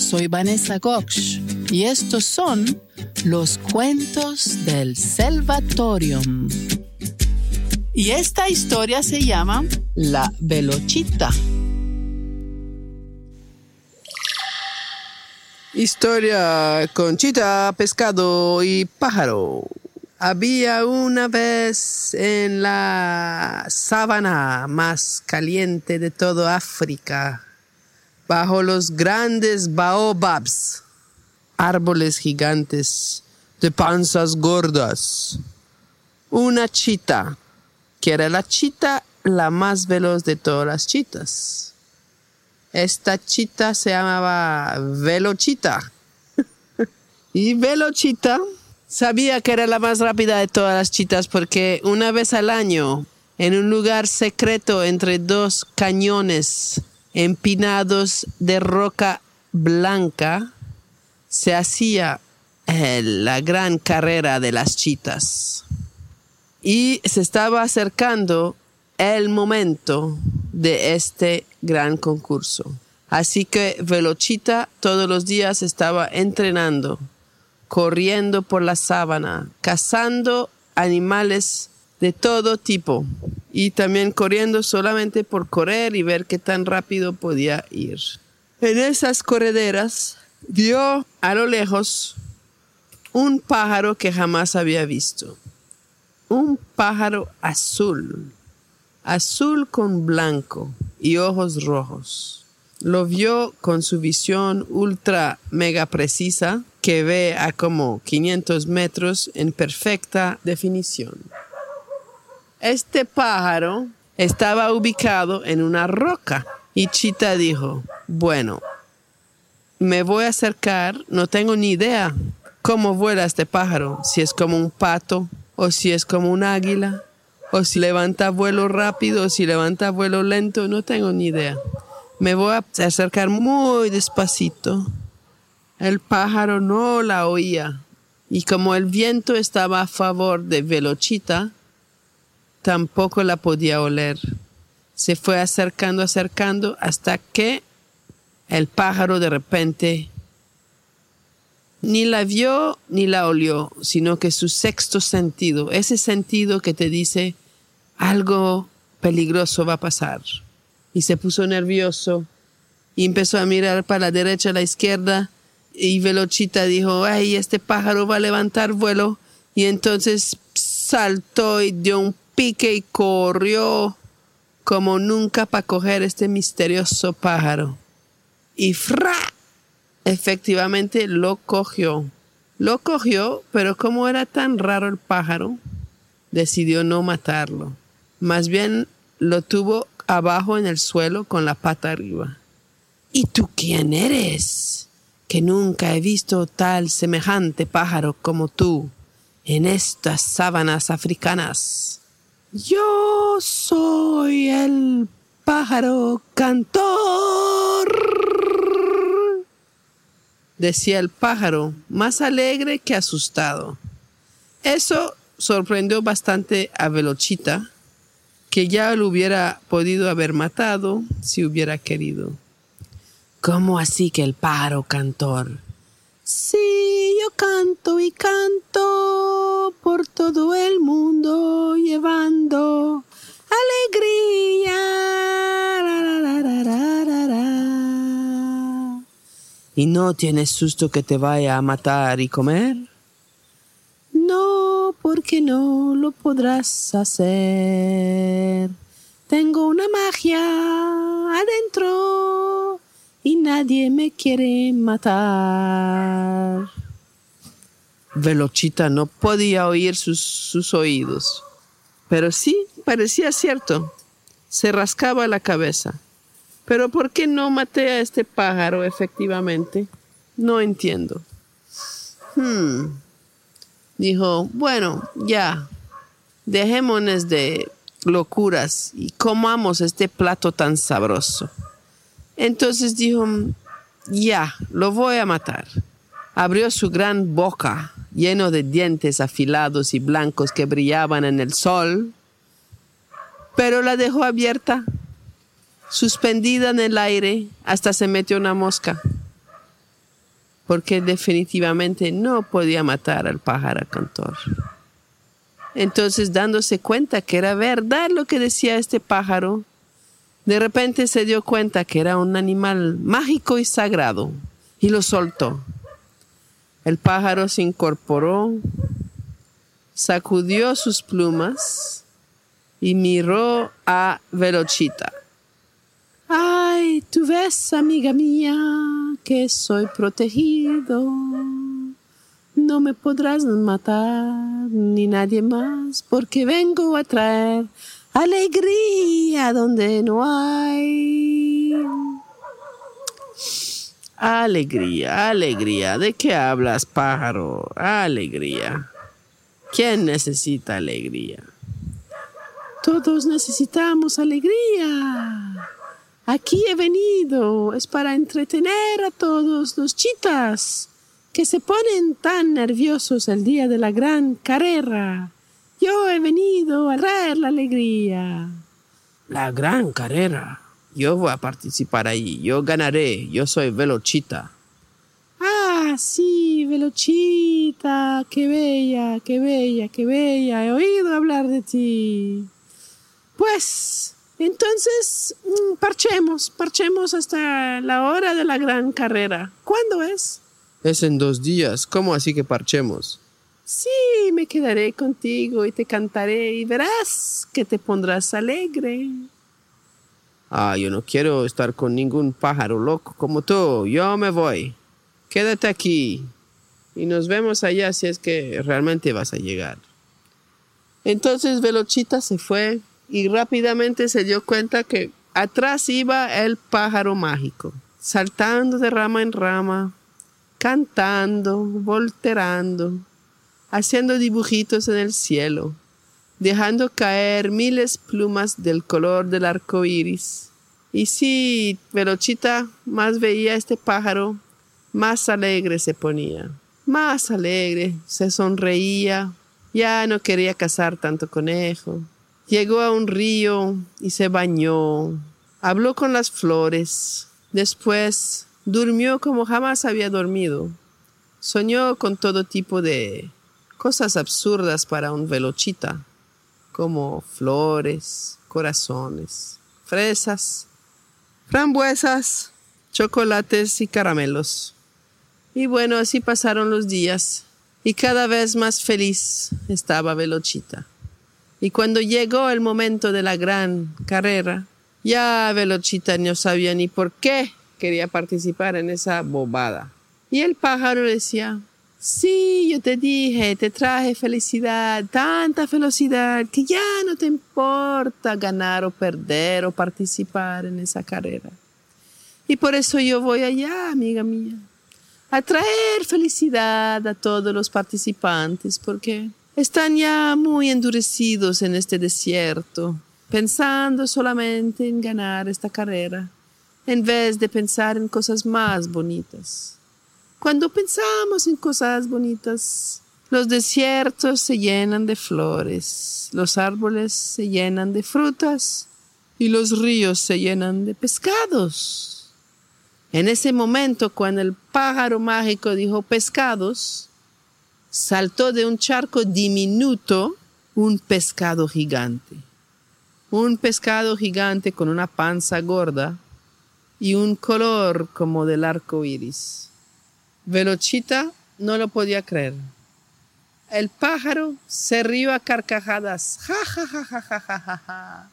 soy Vanessa Goksh y estos son los cuentos del Salvatorium. Y esta historia se llama La Velochita. Historia Conchita, pescado y pájaro. Había una vez en la sabana más caliente de toda África, bajo los grandes baobabs, árboles gigantes de panzas gordas, una chita, que era la chita la más veloz de todas las chitas. Esta chita se llamaba Velochita. y Velochita Sabía que era la más rápida de todas las chitas porque una vez al año, en un lugar secreto entre dos cañones empinados de roca blanca, se hacía eh, la gran carrera de las chitas. Y se estaba acercando el momento de este gran concurso. Así que Velochita todos los días estaba entrenando corriendo por la sábana, cazando animales de todo tipo y también corriendo solamente por correr y ver qué tan rápido podía ir. En esas correderas vio a lo lejos un pájaro que jamás había visto. Un pájaro azul, azul con blanco y ojos rojos. Lo vio con su visión ultra mega precisa que ve a como 500 metros en perfecta definición. Este pájaro estaba ubicado en una roca. Y Chita dijo, bueno, me voy a acercar, no tengo ni idea cómo vuela este pájaro, si es como un pato o si es como un águila o si levanta vuelo rápido o si levanta vuelo lento, no tengo ni idea. Me voy a acercar muy despacito. El pájaro no la oía, y como el viento estaba a favor de Velochita, tampoco la podía oler. Se fue acercando, acercando, hasta que el pájaro de repente ni la vio ni la olió, sino que su sexto sentido, ese sentido que te dice algo peligroso va a pasar. Y se puso nervioso y empezó a mirar para la derecha, a la izquierda, y Velochita dijo, ay, este pájaro va a levantar vuelo. Y entonces saltó y dio un pique y corrió como nunca para coger este misterioso pájaro. Y fra, efectivamente lo cogió. Lo cogió, pero como era tan raro el pájaro, decidió no matarlo. Más bien lo tuvo abajo en el suelo con la pata arriba. ¿Y tú quién eres? que nunca he visto tal semejante pájaro como tú en estas sábanas africanas. Yo soy el pájaro cantor, decía el pájaro, más alegre que asustado. Eso sorprendió bastante a Velochita, que ya lo hubiera podido haber matado si hubiera querido. ¿Cómo así que el pájaro cantor? Sí, yo canto y canto por todo el mundo ¿Y no tienes susto que te vaya a matar y comer? No, porque no lo podrás hacer. Tengo una magia adentro y nadie me quiere matar. Velochita no podía oír sus, oídos, pero sí parecía cierto. Se rascaba la cabeza. Pero ¿por qué no maté a este pájaro efectivamente? No entiendo. Hmm. Dijo, bueno, ya, dejémonos de locuras y comamos este plato tan sabroso. Entonces dijo, ya, lo voy a matar. Abrió su gran boca, lleno de dientes afilados y blancos que brillaban en el sol, pero la dejó abierta, suspendida en el aire, hasta se metió una mosca. porque definitivamente no podía matar al pájaro cantor. Entonces, dándose cuenta que era verdad lo que decía este pájaro, de repente se dio cuenta que era un animal mágico y sagrado y lo soltó. El pájaro se incorporó, sacudió sus plumas y miró a Velochita. Tú ves, amiga mía, que soy protegido. No me podrás matar ni nadie más, porque vengo a traer alegría donde no hay. Alegría, alegría. ¿De qué hablas, pájaro? Alegría. ¿Quién necesita alegría? Todos necesitamos alegría. Aquí he venido. Es para entretener a todos los chitas que se ponen tan nerviosos el día de la gran carrera. Yo he venido a traer la alegría. La gran carrera. Yo voy a participar ahí. Yo ganaré. Yo soy Velochita. Ah, sí, Velochita. Qué bella, qué bella, qué bella. He oído hablar de ti. Pues, entonces, mm, parchemos, parchemos hasta la hora de la gran carrera. ¿Cuándo es? Es en dos días. ¿Cómo así que parchemos? Sí, me quedaré contigo y te cantaré y verás que te pondrás alegre. Ah, yo no quiero estar con ningún pájaro loco como tú. Yo me voy. Quédate aquí y nos vemos allá si es que realmente vas a llegar. Entonces Velochita se fue y rápidamente se dio cuenta que atrás iba el pájaro mágico, saltando de rama en rama, cantando, volterando, haciendo dibujitos en el cielo, dejando caer miles plumas del color del arco iris. Y si Velochita más veía este pájaro, más alegre se ponía, más alegre, se sonreía, ya no quería cazar tanto conejo. Llegó a un río y se bañó, habló con las flores, después Durmió como jamás había dormido. Soñó con todo tipo de cosas absurdas para un velochita, como flores, corazones, fresas, frambuesas, chocolates y caramelos. Y bueno, así pasaron los días y cada vez más feliz estaba Velochita. Y cuando llegó el momento de la gran carrera, ya Velochita no sabía ni por qué quería participar en esa bobada. Y el pájaro decía, sí, yo te dije, te traje felicidad, tanta felicidad, que ya no te importa ganar o perder o participar en esa carrera. Y por eso yo voy allá, amiga mía, a traer felicidad a todos los participantes, porque están ya muy endurecidos en este desierto, pensando solamente en ganar esta carrera en vez de pensar en cosas más bonitas. Cuando pensamos en cosas bonitas, los desiertos se llenan de flores, los árboles se llenan de frutas y los ríos se llenan de pescados. En ese momento, cuando el pájaro mágico dijo pescados, saltó de un charco diminuto un pescado gigante. Un pescado gigante con una panza gorda y un color como del arco iris. Velochita no lo podía creer. El pájaro se rió a carcajadas. Ja, ja, ja, ja, ja, ja, ja.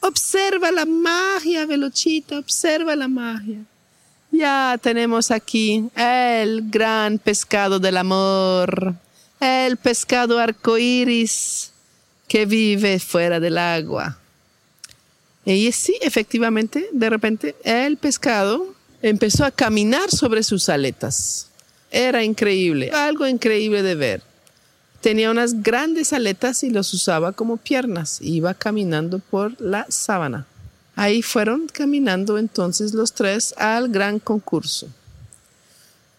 Observa la magia, Velochita, observa la magia. Ya tenemos aquí el gran pescado del amor, el pescado arcoíris que vive fuera del agua. Y sí, efectivamente, de repente el pescado empezó a caminar sobre sus aletas. Era increíble, algo increíble de ver. Tenía unas grandes aletas y los usaba como piernas. Iba caminando por la sábana. Ahí fueron caminando entonces los tres al gran concurso.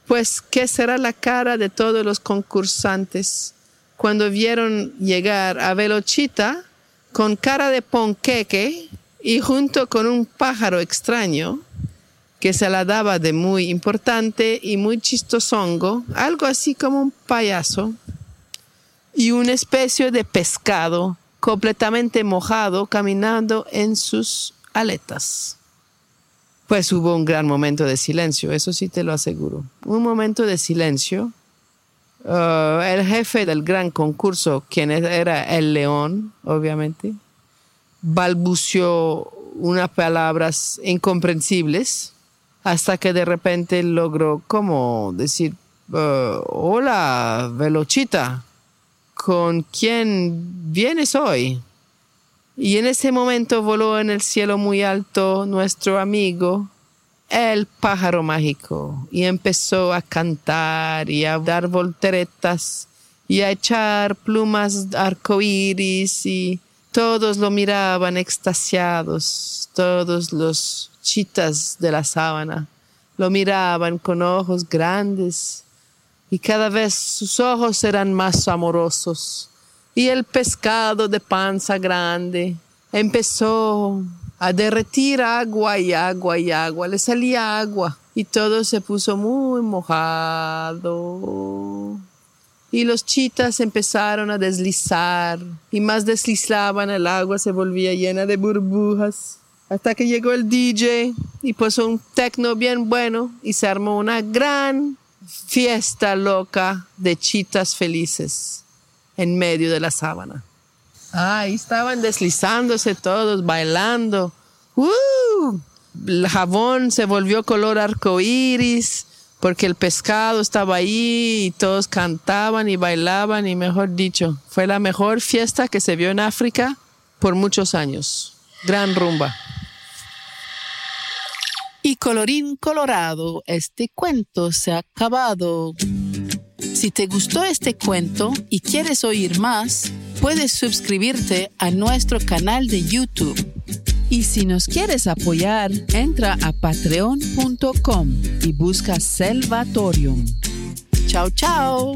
Pues, ¿qué será la cara de todos los concursantes cuando vieron llegar a Velochita con cara de ponqueque y junto con un pájaro extraño que se la daba de muy importante y muy chistosongo, algo así como un payaso, y una especie de pescado completamente mojado caminando en sus aletas. Pues hubo un gran momento de silencio, eso sí te lo aseguro. Un momento de silencio. Uh, el jefe del gran concurso, quien era el león, obviamente, balbuceó unas palabras incomprensibles hasta que de repente logró como decir, uh, hola, Velochita, ¿con quién vienes hoy? Y en ese momento voló en el cielo muy alto nuestro amigo, el pájaro mágico, y empezó a cantar y a dar volteretas y a echar plumas arcoíris y todos lo miraban extasiados, todos los chitas de la sábana lo miraban con ojos grandes y cada vez sus ojos eran más amorosos y el pescado de panza grande empezó a derretir agua y agua y agua, le salía agua y todo se puso muy mojado. Y los chitas empezaron a deslizar y más deslizaban el agua se volvía llena de burbujas. Hasta que llegó el DJ y puso un tecno bien bueno y se armó una gran fiesta loca de chitas felices en medio de la sábana. Ahí estaban deslizándose todos, bailando. ¡Uh! El jabón se volvió color arcoíris porque el pescado estaba ahí y todos cantaban y bailaban y mejor dicho, fue la mejor fiesta que se vio en África por muchos años. Gran rumba. Y colorín colorado, este cuento se ha acabado. Si te gustó este cuento y quieres oír más, puedes suscribirte a nuestro canal de YouTube. Y si nos quieres apoyar, entra a patreon.com y busca Selvatorium. Chao, chao.